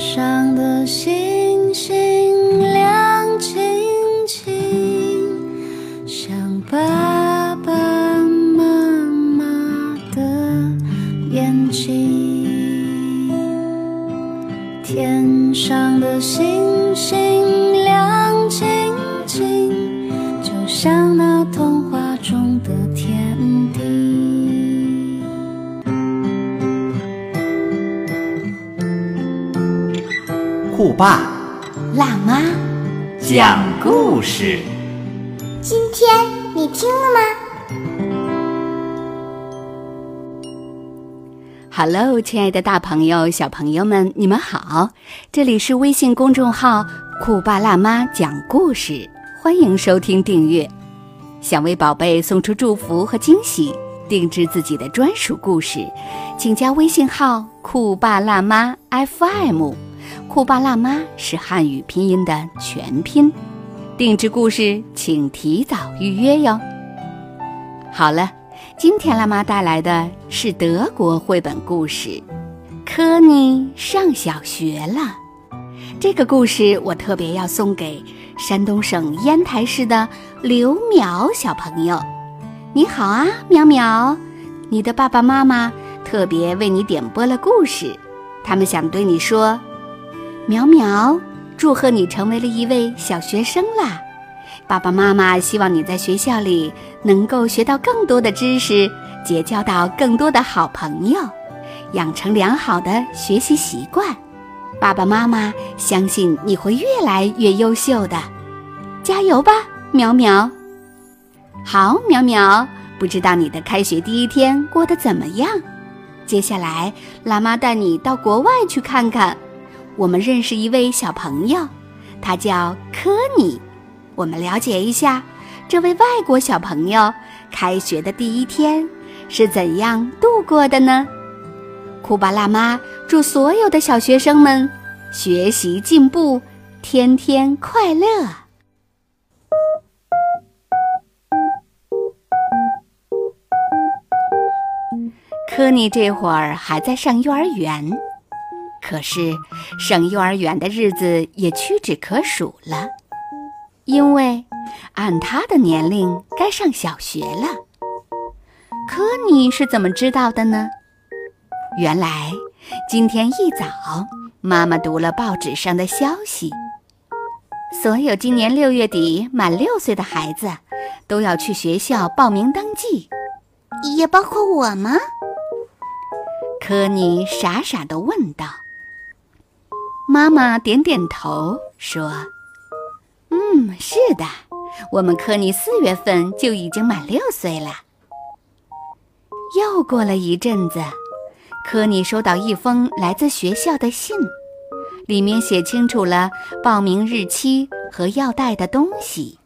上的星爸辣妈，讲故事。今天你听了吗？Hello，亲爱的大朋友、小朋友们，你们好！这里是微信公众号“酷爸辣妈讲故事”，欢迎收听订阅。想为宝贝送出祝福和惊喜，定制自己的专属故事，请加微信号“酷爸辣妈 FM”。酷爸辣妈是汉语拼音的全拼，定制故事请提早预约哟。好了，今天辣妈带来的是德国绘本故事《科尼上小学了》。这个故事我特别要送给山东省烟台市的刘淼小朋友。你好啊，淼淼，你的爸爸妈妈特别为你点播了故事，他们想对你说。苗苗，祝贺你成为了一位小学生啦！爸爸妈妈希望你在学校里能够学到更多的知识，结交到更多的好朋友，养成良好的学习习惯。爸爸妈妈相信你会越来越优秀的，加油吧，苗苗！好，苗苗，不知道你的开学第一天过得怎么样？接下来，辣妈带你到国外去看看。我们认识一位小朋友，他叫科尼。我们了解一下，这位外国小朋友开学的第一天是怎样度过的呢？库巴辣妈祝所有的小学生们学习进步，天天快乐。科尼这会儿还在上幼儿园。可是，上幼儿园的日子也屈指可数了，因为按他的年龄该上小学了。可你是怎么知道的呢？原来今天一早，妈妈读了报纸上的消息，所有今年六月底满六岁的孩子都要去学校报名登记，也包括我吗？科尼傻傻地问道。妈妈点点头说：“嗯，是的，我们科尼四月份就已经满六岁了。”又过了一阵子，科尼收到一封来自学校的信，里面写清楚了报名日期和要带的东西。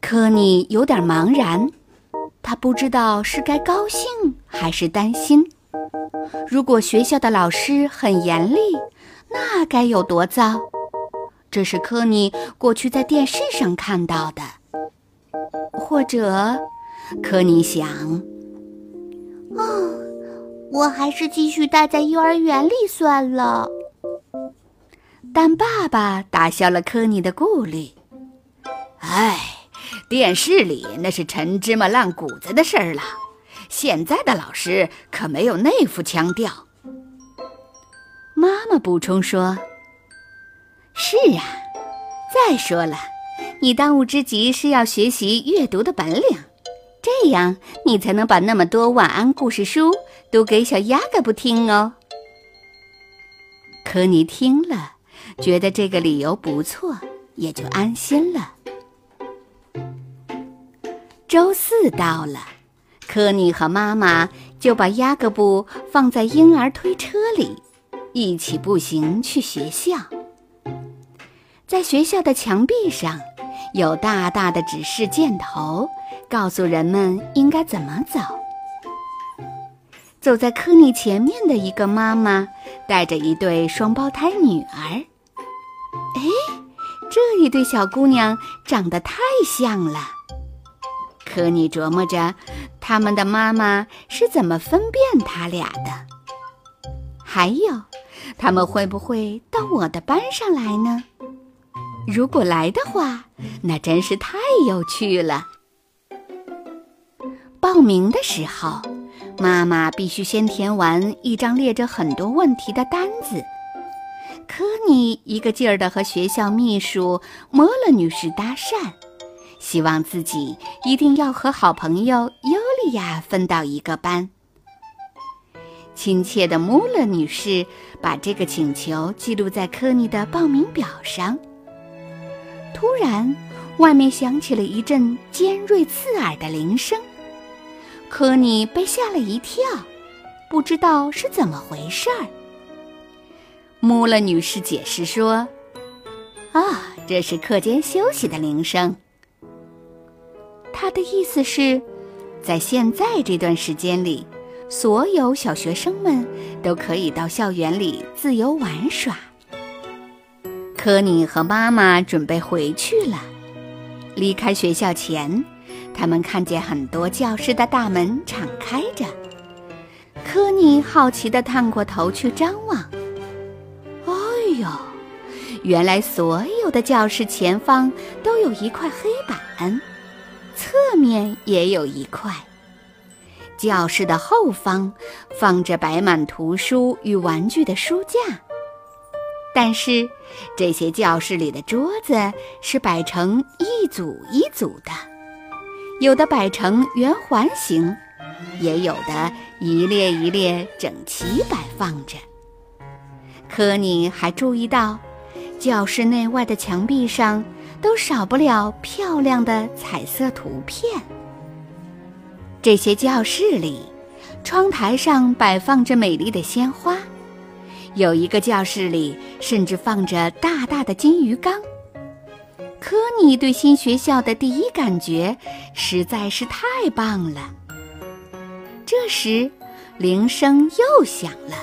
科尼有点茫然，他不知道是该高兴还是担心。如果学校的老师很严厉，那该有多糟！这是科尼过去在电视上看到的，或者，科尼想，哦，我还是继续待在幼儿园里算了。但爸爸打消了科尼的顾虑。哎，电视里那是陈芝麻烂谷子的事儿了，现在的老师可没有那副腔调。妈妈补充说：“是啊，再说了，你当务之急是要学习阅读的本领，这样你才能把那么多晚安故事书读给小鸭嘎布听哦。”科尼听了，觉得这个理由不错，也就安心了。周四到了，科尼和妈妈就把鸭嘎布放在婴儿推车里。一起步行去学校，在学校的墙壁上有大大的指示箭头，告诉人们应该怎么走。走在科尼前面的一个妈妈带着一对双胞胎女儿。哎，这一对小姑娘长得太像了。科尼琢磨着，他们的妈妈是怎么分辨他俩的？还有。他们会不会到我的班上来呢？如果来的话，那真是太有趣了。报名的时候，妈妈必须先填完一张列着很多问题的单子。科尼一个劲儿地和学校秘书莫勒女士搭讪，希望自己一定要和好朋友尤利娅分到一个班。亲切的穆勒女士把这个请求记录在科尼的报名表上。突然，外面响起了一阵尖锐刺耳的铃声，科尼被吓了一跳，不知道是怎么回事儿。穆勒女士解释说：“啊，这是课间休息的铃声。”她的意思是，在现在这段时间里。所有小学生们都可以到校园里自由玩耍。科尼和妈妈准备回去了。离开学校前，他们看见很多教室的大门敞开着。科尼好奇地探过头去张望。哎呦，原来所有的教室前方都有一块黑板，侧面也有一块。教室的后方放着摆满图书与玩具的书架，但是这些教室里的桌子是摆成一组一组的，有的摆成圆环形，也有的一列一列整齐摆放着。科尼还注意到，教室内外的墙壁上都少不了漂亮的彩色图片。这些教室里，窗台上摆放着美丽的鲜花，有一个教室里甚至放着大大的金鱼缸。科尼对新学校的第一感觉实在是太棒了。这时，铃声又响了，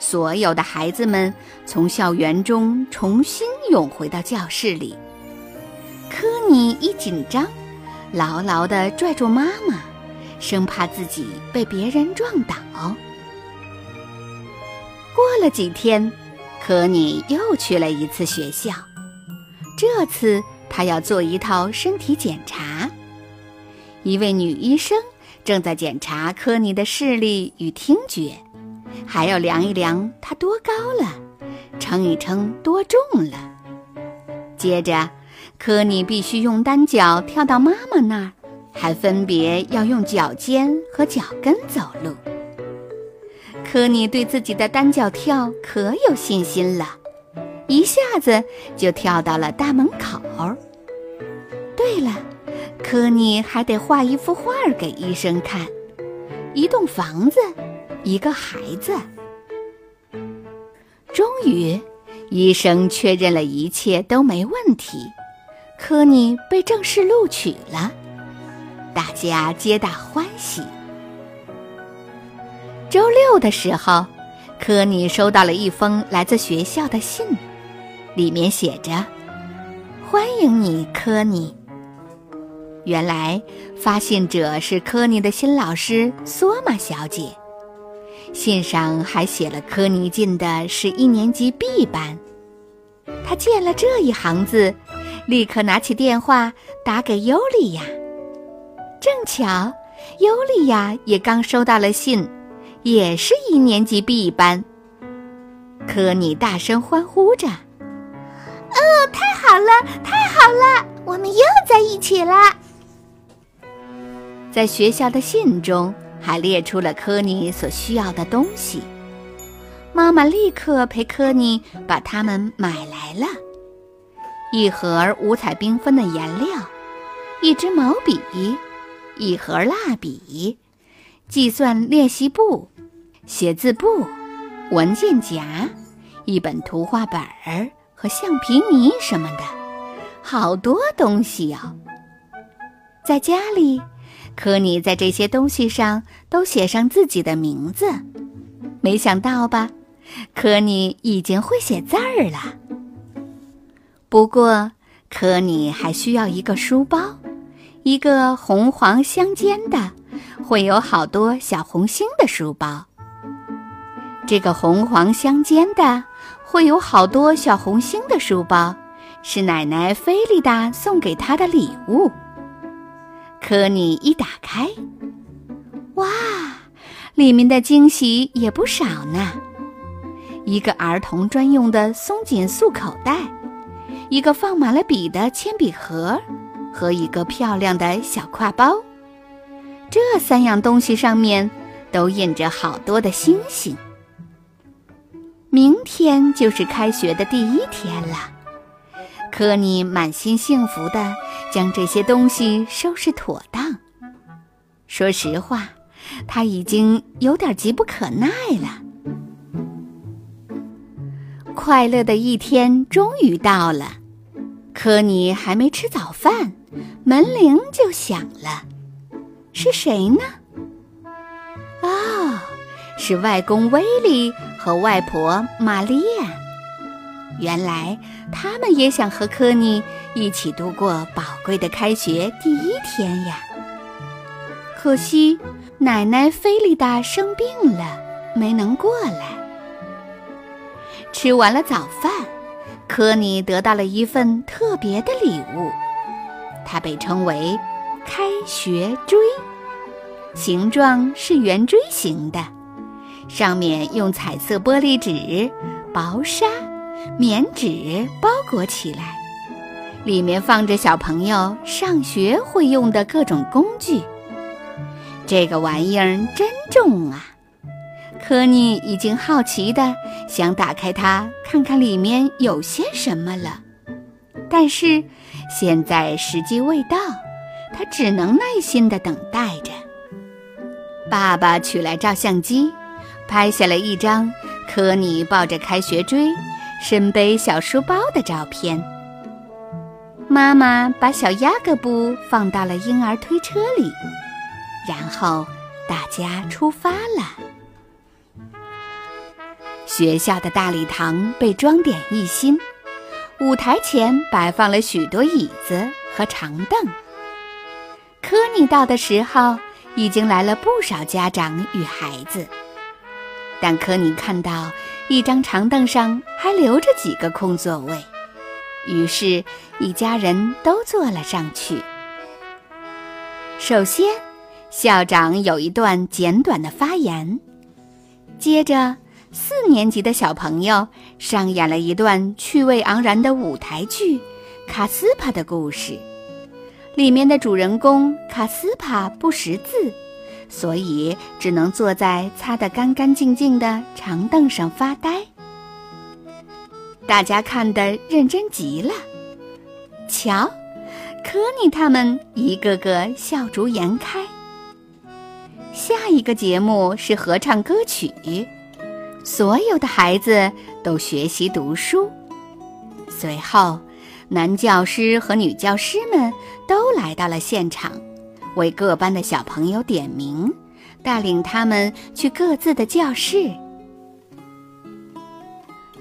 所有的孩子们从校园中重新涌回到教室里。科尼一紧张，牢牢地拽住妈妈。生怕自己被别人撞倒。过了几天，科尼又去了一次学校。这次他要做一套身体检查。一位女医生正在检查科尼的视力与听觉，还要量一量他多高了，称一称多重了。接着，科尼必须用单脚跳到妈妈那儿。还分别要用脚尖和脚跟走路。科尼对自己的单脚跳可有信心了，一下子就跳到了大门口。对了，科尼还得画一幅画给医生看：一栋房子，一个孩子。终于，医生确认了一切都没问题，科尼被正式录取了。大家皆大欢喜。周六的时候，科尼收到了一封来自学校的信，里面写着：“欢迎你，科尼。”原来发信者是科尼的新老师索玛小姐。信上还写了科尼进的是一年级 B 班。他见了这一行字，立刻拿起电话打给尤利娅。正巧，尤利娅也刚收到了信，也是一年级 B 班。科尼大声欢呼着：“哦，太好了，太好了，我们又在一起了！”在学校的信中还列出了科尼所需要的东西。妈妈立刻陪科尼把它们买来了：一盒五彩缤纷的颜料，一支毛笔。一盒蜡笔、计算练习簿、写字簿、文件夹、一本图画本儿和橡皮泥什么的，好多东西哟。在家里，科尼在这些东西上都写上自己的名字。没想到吧？科尼已经会写字儿了。不过，科尼还需要一个书包。一个红黄相间的，会有好多小红星的书包。这个红黄相间的、会有好多小红星的书包，是奶奶菲利达送给他的礼物。可你一打开，哇，里面的惊喜也不少呢。一个儿童专用的松紧束口袋，一个放满了笔的铅笔盒，和一个漂亮的小挎包。这三样东西上面都印着好多的星星。明天就是开学的第一天了，科尼满心幸福地将这些东西收拾妥当。说实话，他已经有点急不可耐了。快乐的一天终于到了，科尼还没吃早饭，门铃就响了。是谁呢？哦，是外公威利和外婆玛丽亚。原来他们也想和科尼一起度过宝贵的开学第一天呀。可惜奶奶菲利达生病了，没能过来。吃完了早饭，科尼得到了一份特别的礼物，它被称为“开学锥”，形状是圆锥形的，上面用彩色玻璃纸、薄纱、棉纸包裹起来，里面放着小朋友上学会用的各种工具。这个玩意儿真重啊！科尼已经好奇的想打开它，看看里面有些什么了，但是现在时机未到，他只能耐心的等待着。爸爸取来照相机，拍下了一张科尼抱着开学锥、身背小书包的照片。妈妈把小鸭各布放到了婴儿推车里，然后大家出发了。学校的大礼堂被装点一新，舞台前摆放了许多椅子和长凳。科尼到的时候，已经来了不少家长与孩子，但科尼看到一张长凳上还留着几个空座位，于是，一家人都坐了上去。首先，校长有一段简短的发言，接着。四年级的小朋友上演了一段趣味盎然的舞台剧《卡斯帕的故事》。里面的主人公卡斯帕不识字，所以只能坐在擦得干干净净的长凳上发呆。大家看得认真极了。瞧，科尼他们一个个笑逐颜开。下一个节目是合唱歌曲。所有的孩子都学习读书。随后，男教师和女教师们都来到了现场，为各班的小朋友点名，带领他们去各自的教室。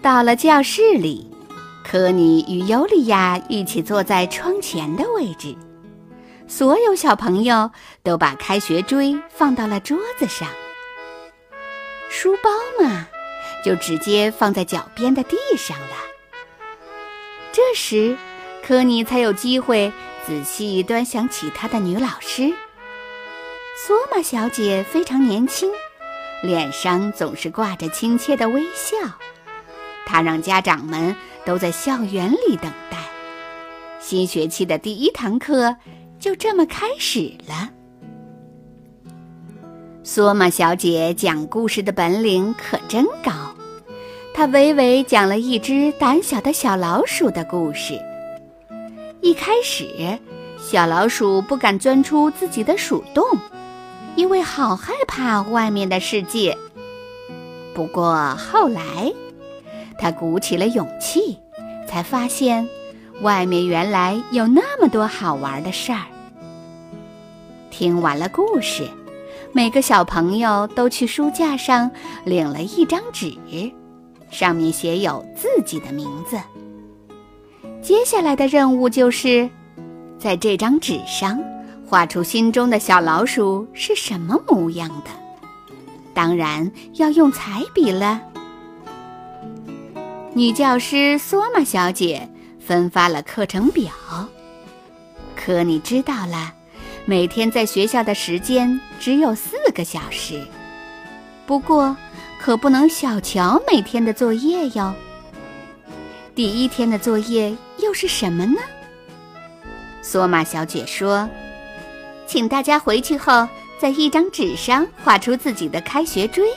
到了教室里，科尼与尤利亚一起坐在窗前的位置。所有小朋友都把开学锥放到了桌子上。书包嘛。就直接放在脚边的地上了。这时，科尼才有机会仔细端详起他的女老师。索玛小姐非常年轻，脸上总是挂着亲切的微笑。她让家长们都在校园里等待。新学期的第一堂课就这么开始了。索玛小姐讲故事的本领可真高。她娓娓讲了一只胆小的小老鼠的故事。一开始，小老鼠不敢钻出自己的鼠洞，因为好害怕外面的世界。不过后来，他鼓起了勇气，才发现外面原来有那么多好玩的事儿。听完了故事，每个小朋友都去书架上领了一张纸。上面写有自己的名字。接下来的任务就是，在这张纸上画出心中的小老鼠是什么模样的。当然要用彩笔了。女教师索玛小姐分发了课程表，可你知道了，每天在学校的时间只有四个小时。不过，可不能小瞧每天的作业哟。第一天的作业又是什么呢？索玛小姐说：“请大家回去后，在一张纸上画出自己的开学锥。”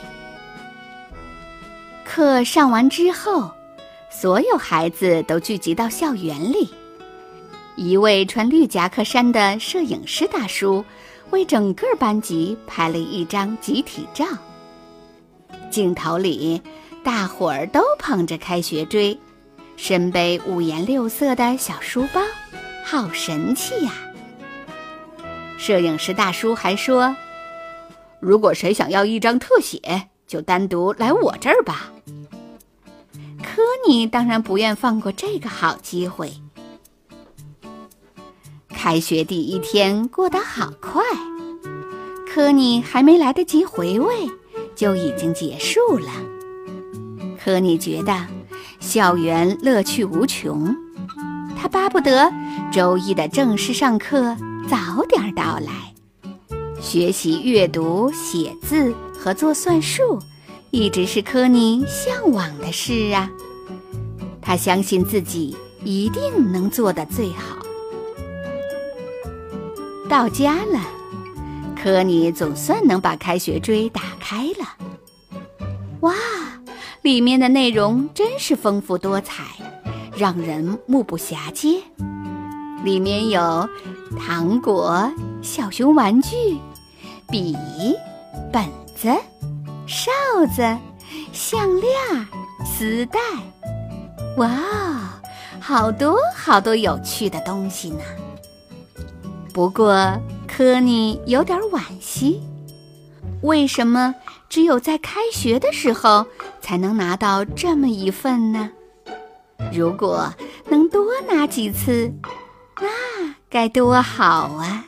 课上完之后。所有孩子都聚集到校园里。一位穿绿夹克衫的摄影师大叔为整个班级拍了一张集体照。镜头里，大伙儿都捧着开学锥，身背五颜六色的小书包，好神气呀！摄影师大叔还说：“如果谁想要一张特写，就单独来我这儿吧。”科尼当然不愿放过这个好机会。开学第一天过得好快，科尼还没来得及回味，就已经结束了。科尼觉得校园乐趣无穷，他巴不得周一的正式上课早点到来。学习阅读、写字和做算术，一直是科尼向往的事啊。他相信自己一定能做得最好。到家了，科尼总算能把开学锥打开了。哇，里面的内容真是丰富多彩，让人目不暇接。里面有糖果、小熊玩具、笔、本子、哨子、项链、丝带。哇，好多好多有趣的东西呢！不过科尼有点惋惜，为什么只有在开学的时候才能拿到这么一份呢？如果能多拿几次，那该多好啊！